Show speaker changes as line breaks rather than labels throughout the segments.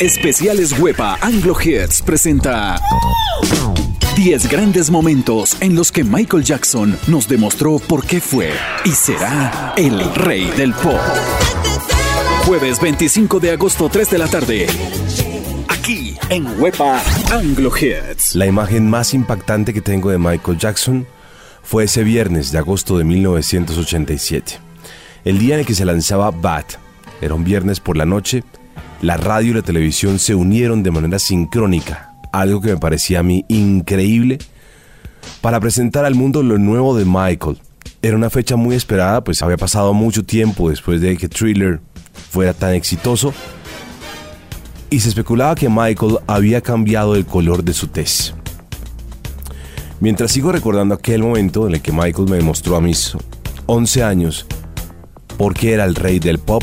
Especiales Huepa Anglo Hits presenta 10 grandes momentos en los que Michael Jackson nos demostró por qué fue y será el rey del pop. Jueves 25 de agosto, 3 de la tarde. Aquí en Huepa Anglo Hits.
La imagen más impactante que tengo de Michael Jackson fue ese viernes de agosto de 1987. El día en el que se lanzaba Bad. Era un viernes por la noche la radio y la televisión se unieron de manera sincrónica, algo que me parecía a mí increíble, para presentar al mundo lo nuevo de Michael. Era una fecha muy esperada, pues había pasado mucho tiempo después de que Thriller fuera tan exitoso, y se especulaba que Michael había cambiado el color de su tez. Mientras sigo recordando aquel momento en el que Michael me demostró a mis 11 años por qué era el rey del pop,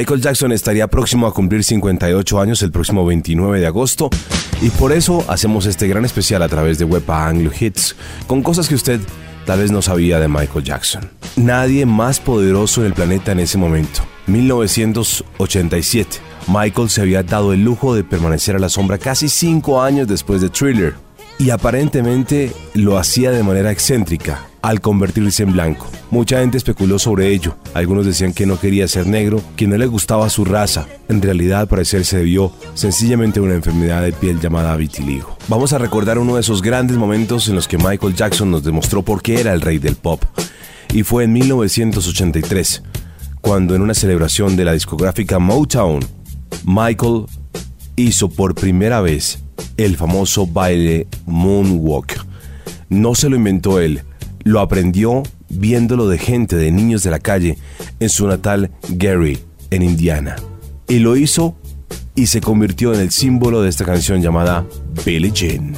Michael Jackson estaría próximo a cumplir 58 años el próximo 29 de agosto y por eso hacemos este gran especial a través de Wepa Anglo Hits con cosas que usted
tal vez no sabía de Michael Jackson. Nadie más poderoso en el planeta en ese momento. 1987. Michael se había dado el lujo de permanecer a la sombra casi cinco años después de Thriller. Y aparentemente lo hacía de manera excéntrica, al convertirse en blanco. Mucha gente especuló sobre ello. Algunos decían que no quería ser negro, que no le gustaba su raza. En realidad, al parecer, se debió sencillamente a una enfermedad de piel llamada vitiligo. Vamos a recordar uno de esos grandes momentos en los que Michael Jackson nos demostró por qué era el rey del pop. Y fue en 1983, cuando en una celebración de la discográfica Motown, Michael hizo por primera vez el famoso baile Moonwalk. No se lo inventó él, lo aprendió viéndolo de gente, de niños de la calle, en su natal Gary, en Indiana. Y lo hizo y se convirtió en el símbolo de esta canción llamada Billie Jean.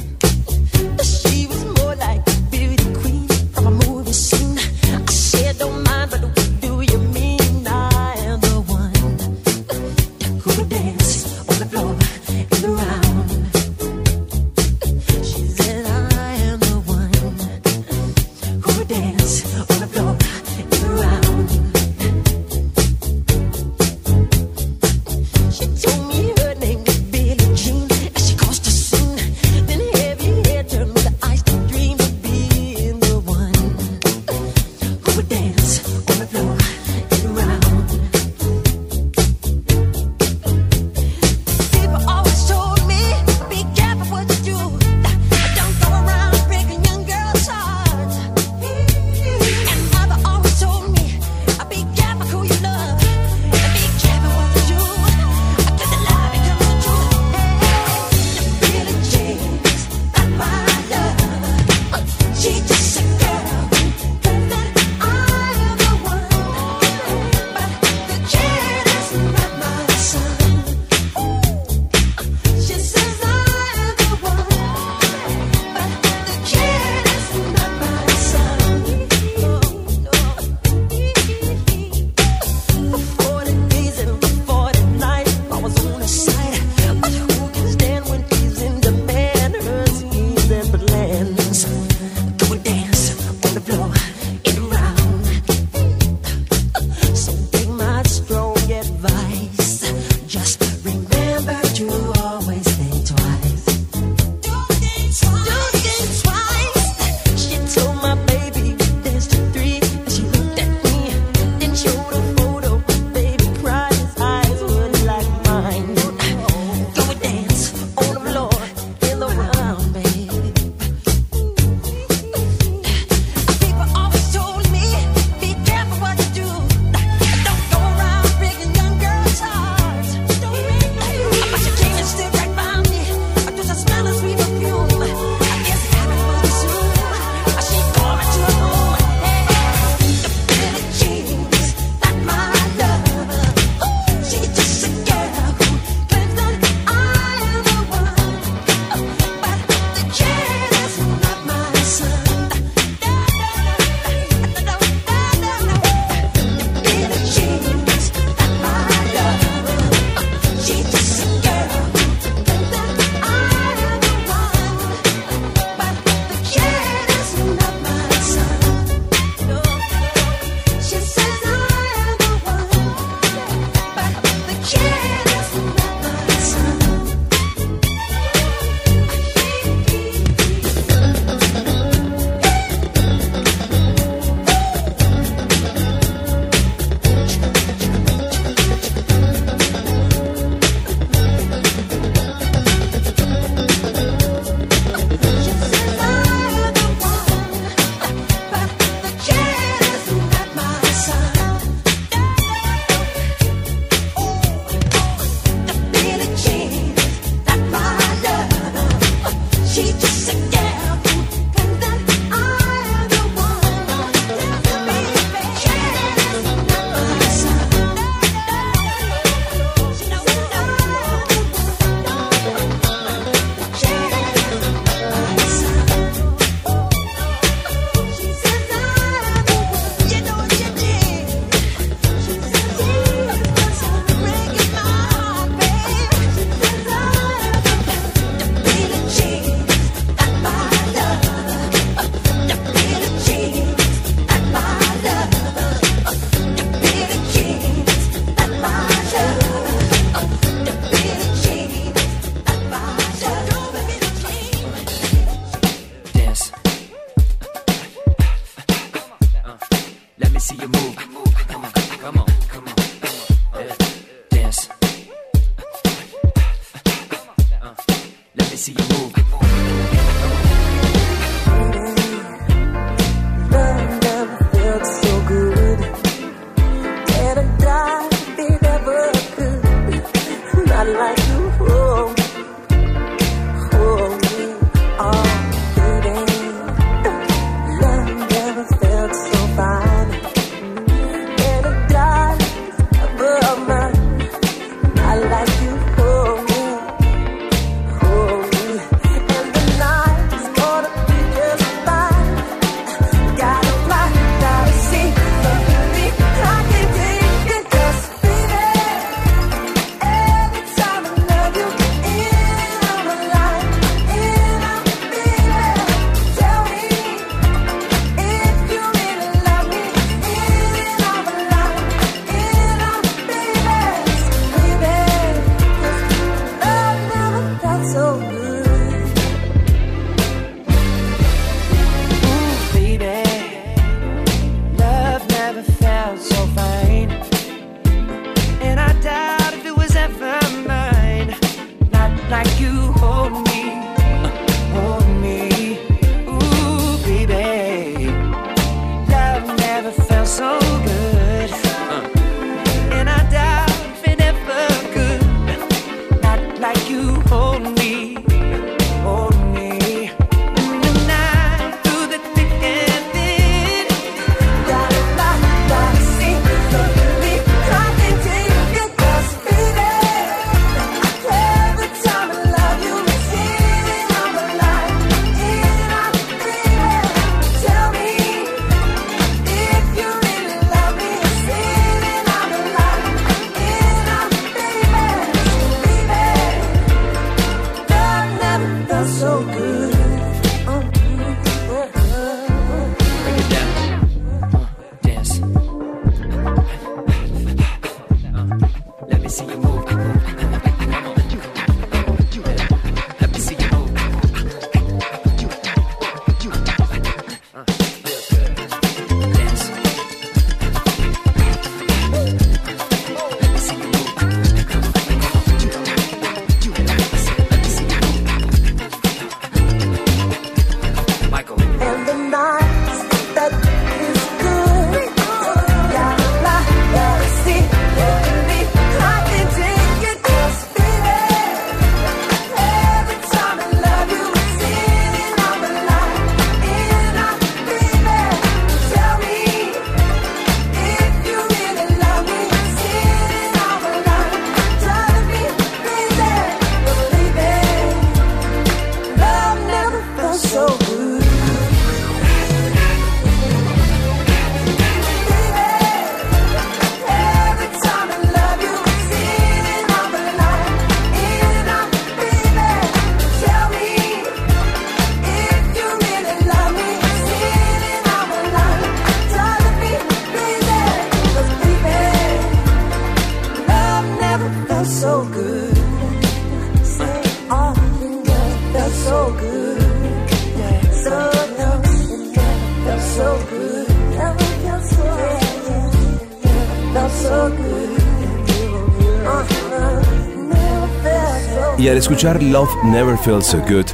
Al escuchar Love Never Felt So Good,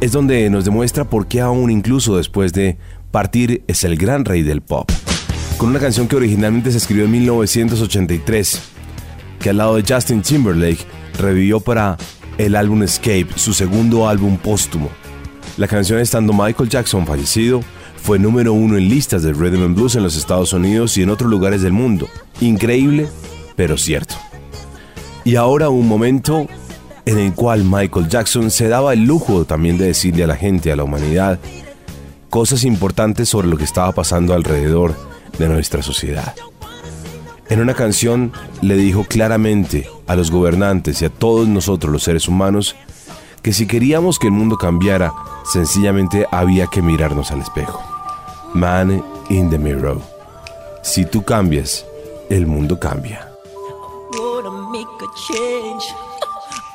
es donde nos demuestra por qué aún incluso después de partir es el gran rey del pop. Con una canción que originalmente se escribió en 1983, que al lado de Justin Timberlake revivió para el álbum Escape, su segundo álbum póstumo. La canción estando Michael Jackson fallecido, fue número uno en listas de rhythm and blues en los Estados Unidos y en otros lugares del mundo. Increíble, pero cierto. Y ahora un momento en el cual Michael Jackson se daba el lujo también de decirle a la gente, a la humanidad, cosas importantes sobre lo que estaba pasando alrededor de nuestra sociedad. En una canción le dijo claramente a los gobernantes y a todos nosotros los seres humanos que si queríamos que el mundo cambiara, sencillamente había que mirarnos al espejo. Man in the mirror. Si tú cambias, el mundo cambia.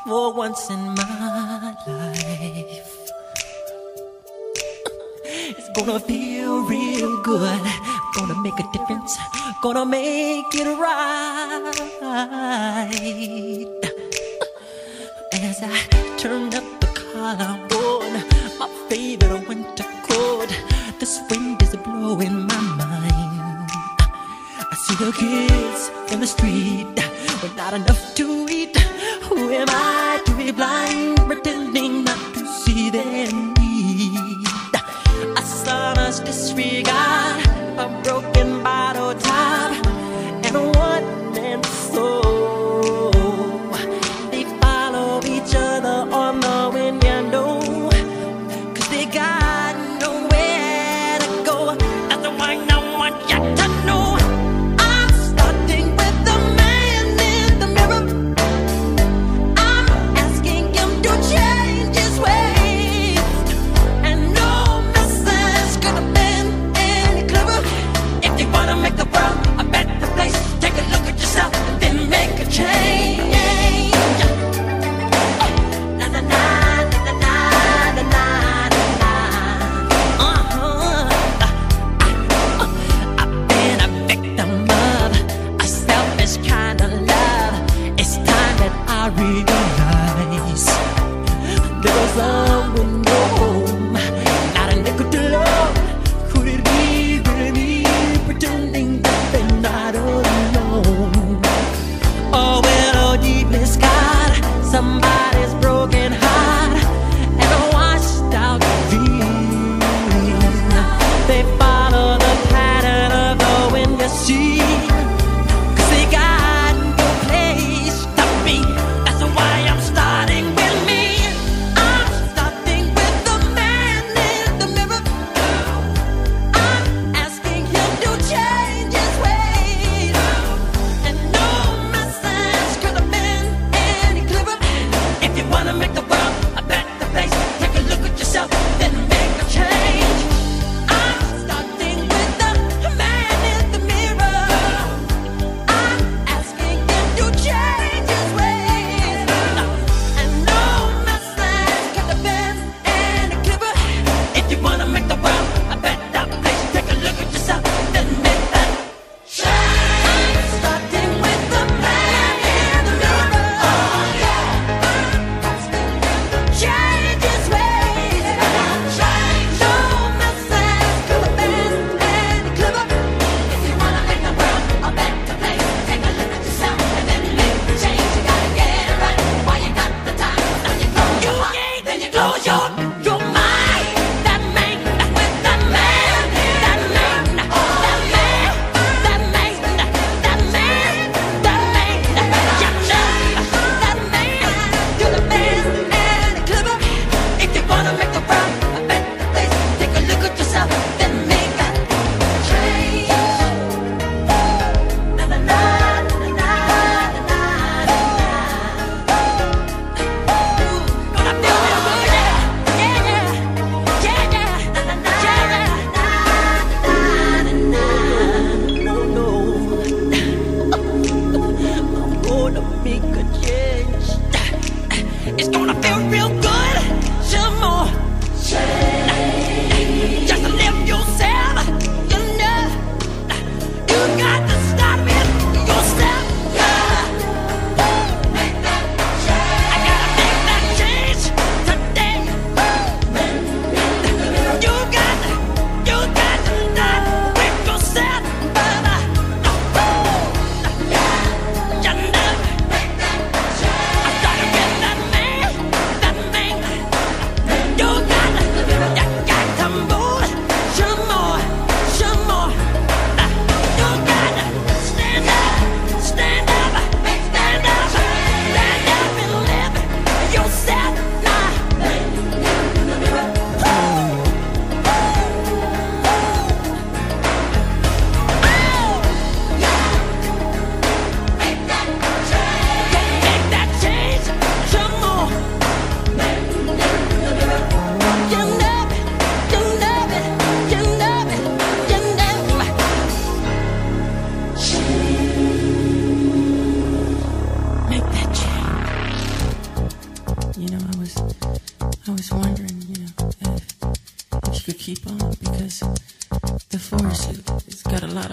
for once in my life. It's gonna feel real good.
Gonna make a difference. Gonna make it right. As I turn up the collarbone, my favorite winter coat, this wind is blowing my mind. I see the kids in the street but not enough to eat. Who am I to be blind, pretending not to see
them?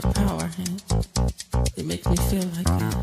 Power. And it makes me feel like it,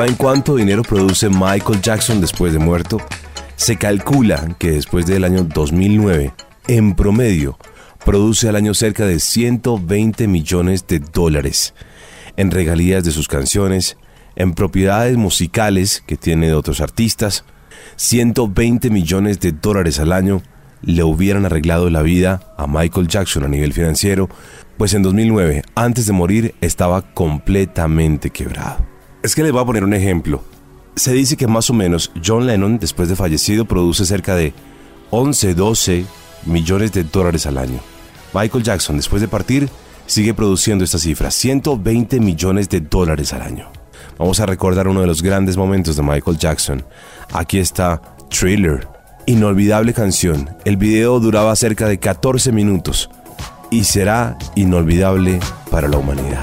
¿Saben cuánto dinero produce Michael Jackson después de muerto? Se calcula que después del año 2009, en promedio, produce al año cerca de 120 millones de dólares en regalías de sus canciones, en propiedades musicales que tiene de otros artistas. 120 millones de dólares al año le hubieran arreglado la vida a Michael Jackson a nivel financiero, pues en 2009, antes de morir, estaba completamente quebrado. Es que les voy a poner un ejemplo. Se dice que más o menos John Lennon, después de fallecido, produce cerca de 11, 12 millones de dólares al año. Michael Jackson, después de partir, sigue produciendo esta cifra, 120 millones de dólares al año. Vamos a recordar uno de los grandes momentos de Michael Jackson. Aquí está Thriller, inolvidable canción. El video duraba cerca de 14 minutos y será inolvidable para la humanidad.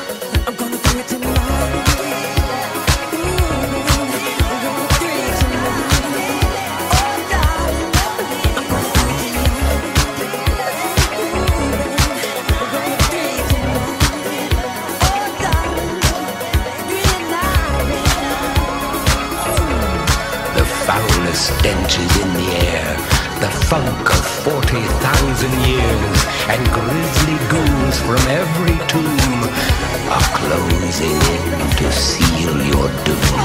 Stenches in the air, the funk of 40,000 years, and grisly ghouls from every tomb are closing in to seal your doom.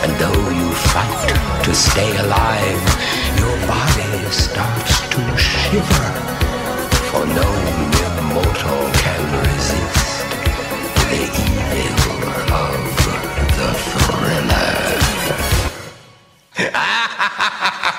And though you fight to stay alive, your body starts to shiver, for no
ha ha ha
ha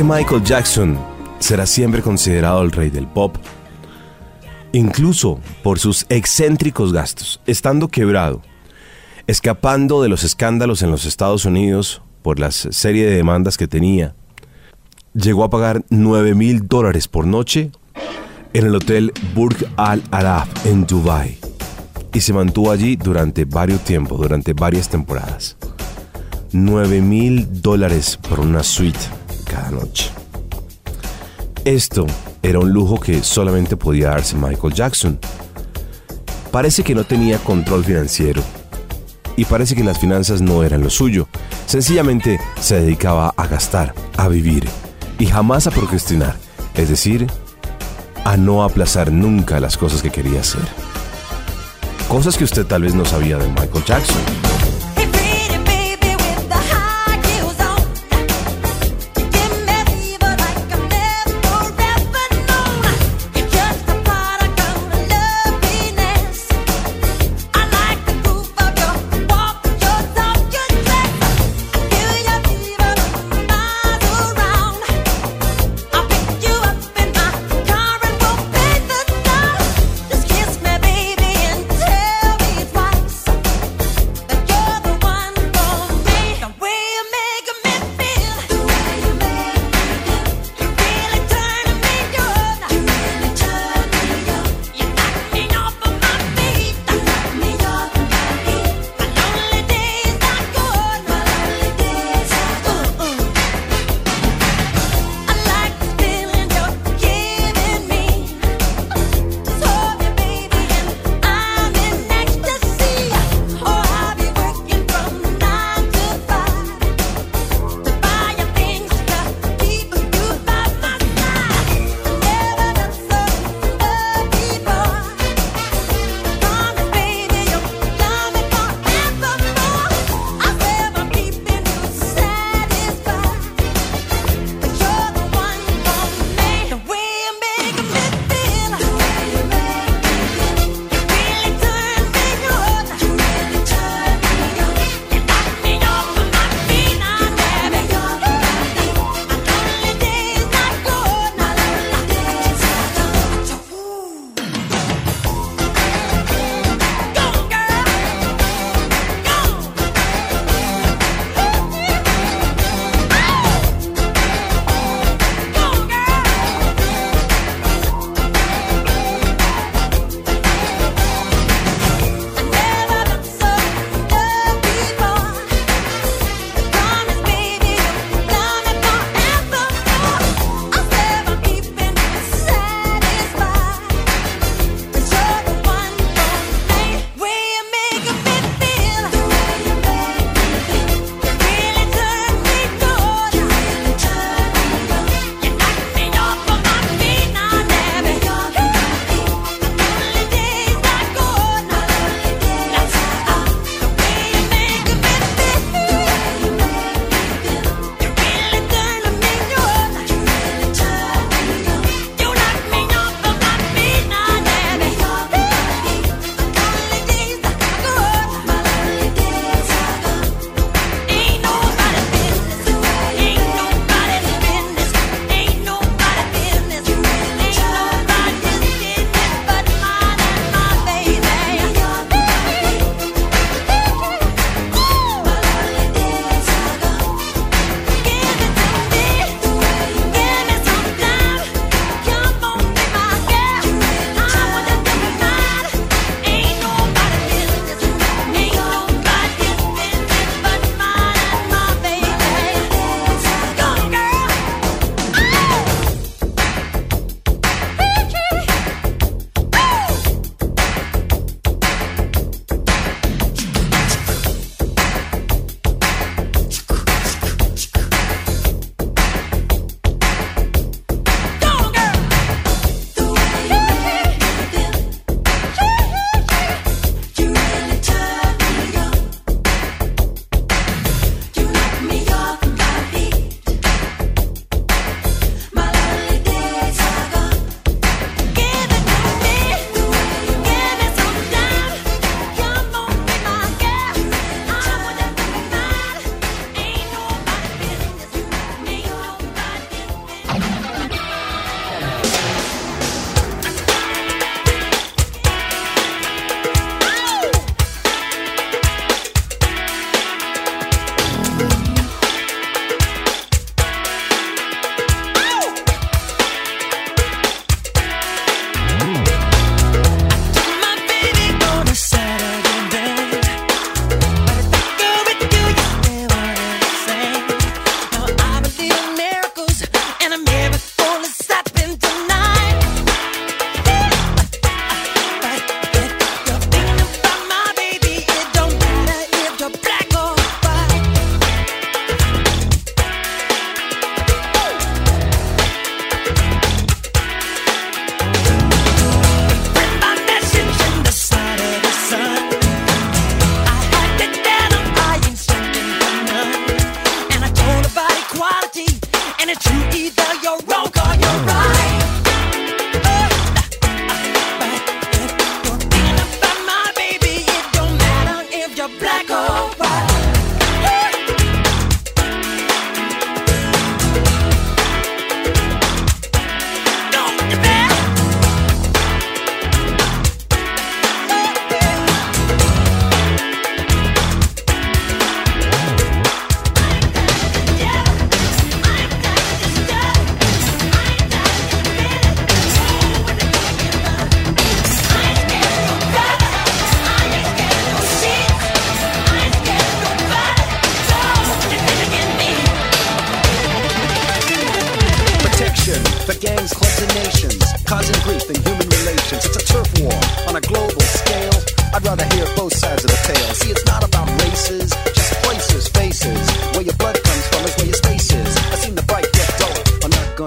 que Michael Jackson será siempre considerado el rey del pop, incluso por sus excéntricos gastos, estando quebrado, escapando de los escándalos en los Estados Unidos por la serie de demandas que tenía, llegó a pagar 9 mil dólares por noche en el hotel Burj Al Arab en Dubai y se mantuvo allí durante varios tiempos, durante varias temporadas. 9 mil dólares por una suite noche. Esto era un lujo que solamente podía darse Michael Jackson. Parece que no tenía control financiero y parece que las finanzas no eran lo suyo. Sencillamente se dedicaba a gastar, a vivir y jamás a procrastinar, es decir, a no aplazar nunca las cosas que quería hacer. Cosas que usted tal vez no sabía de Michael Jackson.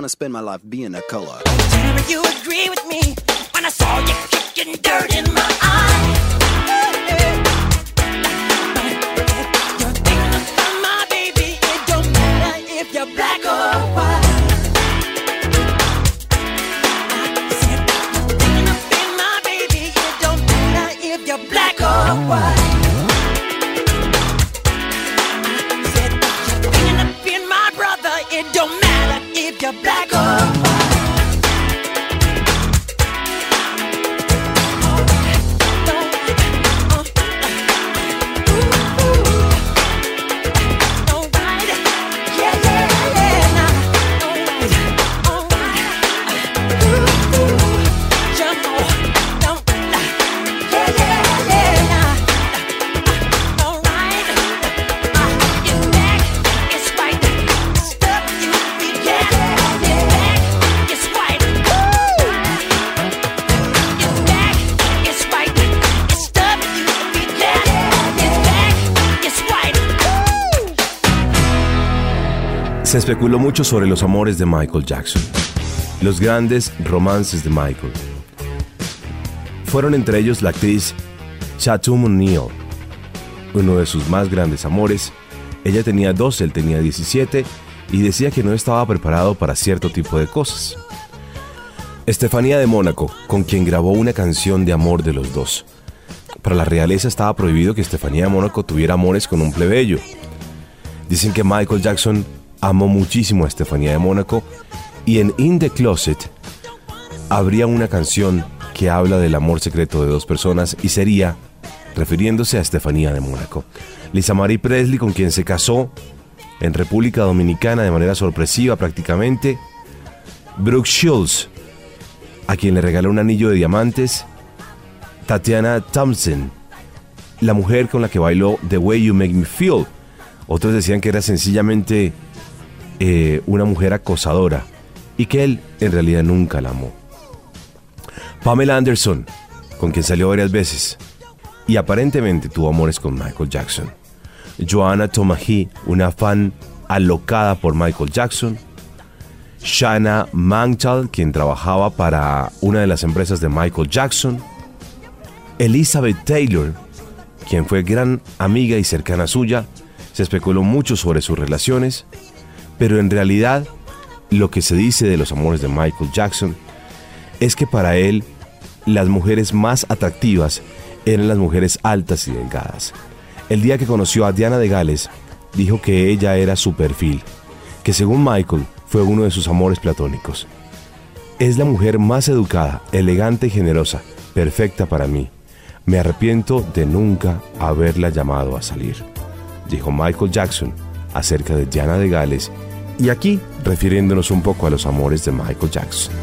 Spend my life being a color.
Tell you agree with me when I saw you kicking dirt in my eye.
Especuló mucho sobre los amores de Michael Jackson, los grandes romances de Michael. Fueron entre ellos la actriz Chatum O'Neill, uno de sus más grandes amores. Ella tenía 12, él tenía 17 y decía que no estaba preparado para cierto tipo de cosas. Estefanía de Mónaco, con quien grabó una canción de amor de los dos. Para la realeza estaba prohibido que Estefanía de Mónaco tuviera amores con un plebeyo. Dicen que Michael Jackson amó muchísimo a Estefanía de Mónaco y en In the Closet habría una canción que habla del amor secreto de dos personas y sería refiriéndose a Estefanía de Mónaco. Lisa Marie Presley, con quien se casó en República Dominicana de manera sorpresiva prácticamente. Brooke Shields, a quien le regaló un anillo de diamantes. Tatiana Thompson, la mujer con la que bailó The Way You Make Me Feel. Otros decían que era sencillamente eh, una mujer acosadora y que él en realidad nunca la amó. Pamela Anderson, con quien salió varias veces y aparentemente tuvo amores con Michael Jackson. Joanna Tomahi, una fan alocada por Michael Jackson. Shanna Manchal, quien trabajaba para una de las empresas de Michael Jackson. Elizabeth Taylor, quien fue gran amiga y cercana suya. Se especuló mucho sobre sus relaciones, pero en realidad lo que se dice de los amores de Michael Jackson es que para él las mujeres más atractivas eran las mujeres altas y delgadas. El día que conoció a Diana de Gales, dijo que ella era su perfil, que según Michael fue uno de sus amores platónicos. Es la mujer más educada, elegante y generosa, perfecta para mí. Me arrepiento de nunca haberla llamado a salir, dijo Michael Jackson acerca de Diana de Gales y aquí refiriéndonos un poco a los amores de Michael Jackson.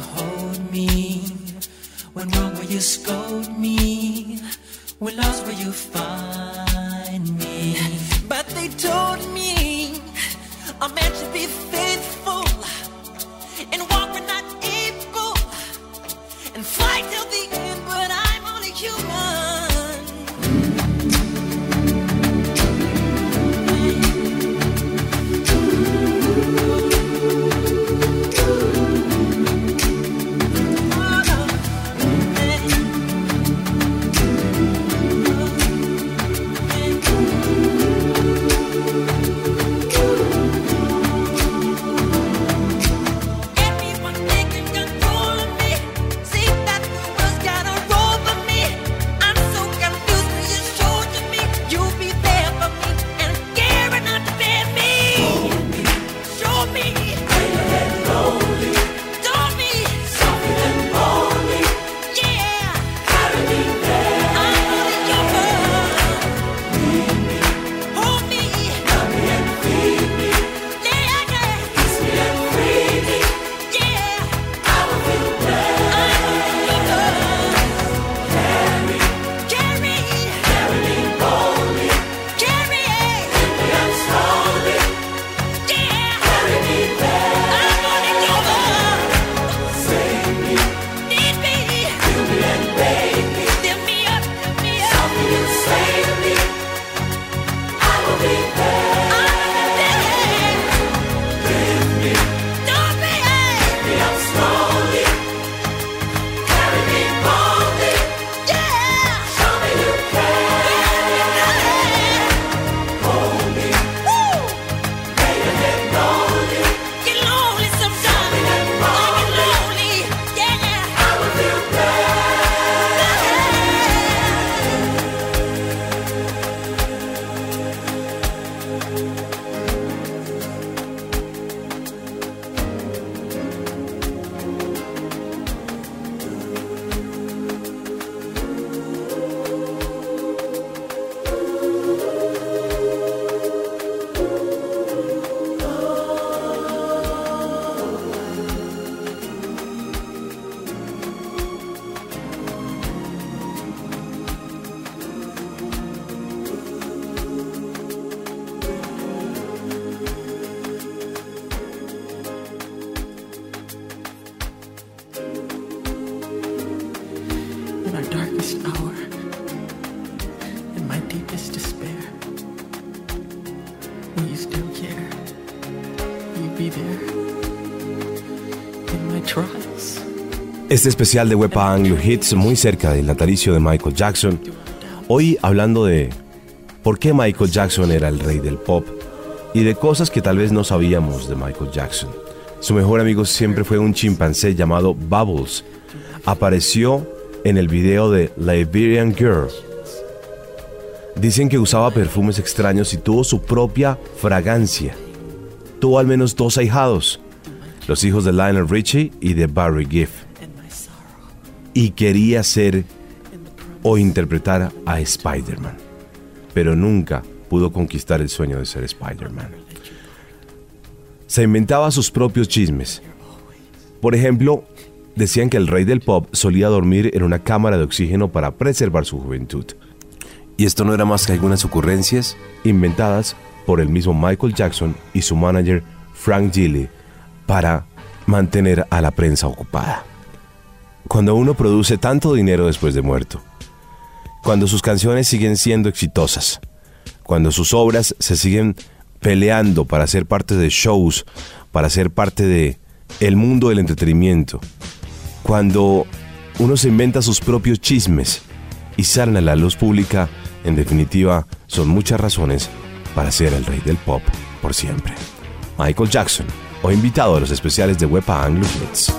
hold me. When wrong, will you scold me? When lost, will you find?
Este especial de Wepa Anglo Hits muy cerca del natalicio de Michael Jackson. Hoy hablando de por qué Michael Jackson era el rey del pop y de cosas que tal vez no sabíamos de Michael Jackson. Su mejor amigo siempre fue un chimpancé llamado Bubbles. Apareció en el video de Liberian Girl. Dicen que usaba perfumes extraños y tuvo su propia fragancia. Tuvo al menos dos ahijados, los hijos de Lionel Richie y de Barry Giff. Y quería ser o interpretar a Spider-Man, pero nunca pudo conquistar el sueño de ser Spider-Man. Se inventaba sus propios chismes. Por ejemplo, decían que el rey del pop solía dormir en una cámara de oxígeno para preservar su juventud. Y esto no era más que algunas ocurrencias inventadas por el mismo Michael Jackson y su manager Frank Gilly para mantener a la prensa ocupada. Cuando uno produce tanto dinero después de muerto, cuando sus canciones siguen siendo exitosas, cuando sus obras se siguen peleando para ser parte de shows, para ser parte de el mundo del entretenimiento, cuando uno se inventa sus propios chismes y salen a la luz pública, en definitiva, son muchas razones para ser el rey del pop por siempre. Michael Jackson, hoy invitado a los especiales de Wepa Anglo Hits.